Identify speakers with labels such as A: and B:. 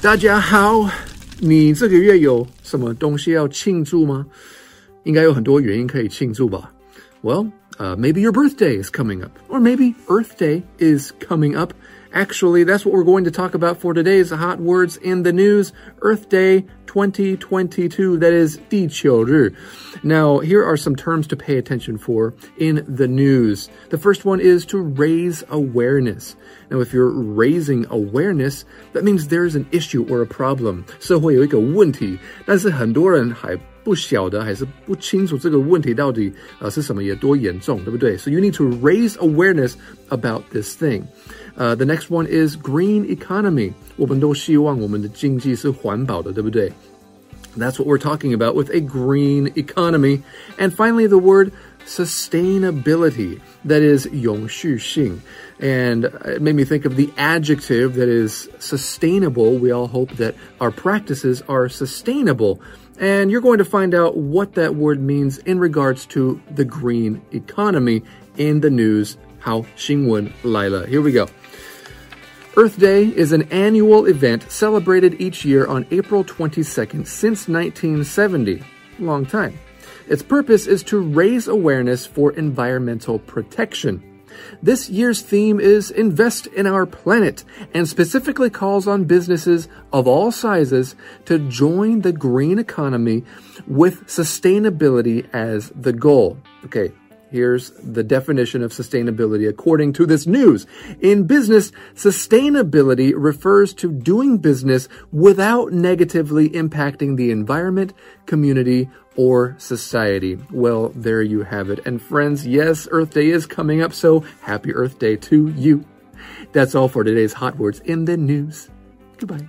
A: 大家好，你这个月有什么东西要庆祝吗？应该有很多原因可以庆祝吧。Well, uh, maybe your birthday is coming up, or maybe Earth Day is coming up. Actually, that's what we're going to talk about for today's Hot Words in the News Earth Day 2022. That is 地球日. Now, here are some terms to pay attention for in the news. The first one is to raise awareness. Now, if you're raising awareness, that means there's an issue or a problem. 社会有一个问题，但是很多人还 不晓得还是不清楚这个问题到底呃是什么，也多严重，对不对？So you need to raise awareness about this thing. Uh, the next one is green economy. 我们都希望我们的经济是环保的，对不对？That's what we're talking about with a green economy. And finally, the word sustainability. That is 永续性. And it made me think of the adjective that is sustainable. We all hope that our practices are sustainable. and you're going to find out what that word means in regards to the green economy in the news. How Xinwen Lila. Here we go. Earth Day is an annual event celebrated each year on April 22nd since 1970. Long time. Its purpose is to raise awareness for environmental protection. This year's theme is Invest in Our Planet and specifically calls on businesses of all sizes to join the green economy with sustainability as the goal. Okay, Here's the definition of sustainability according to this news. In business, sustainability refers to doing business without negatively impacting the environment, community, or society. Well, there you have it. And friends, yes, Earth Day is coming up, so happy Earth Day to you. That's all for today's Hot Words in the News. Goodbye.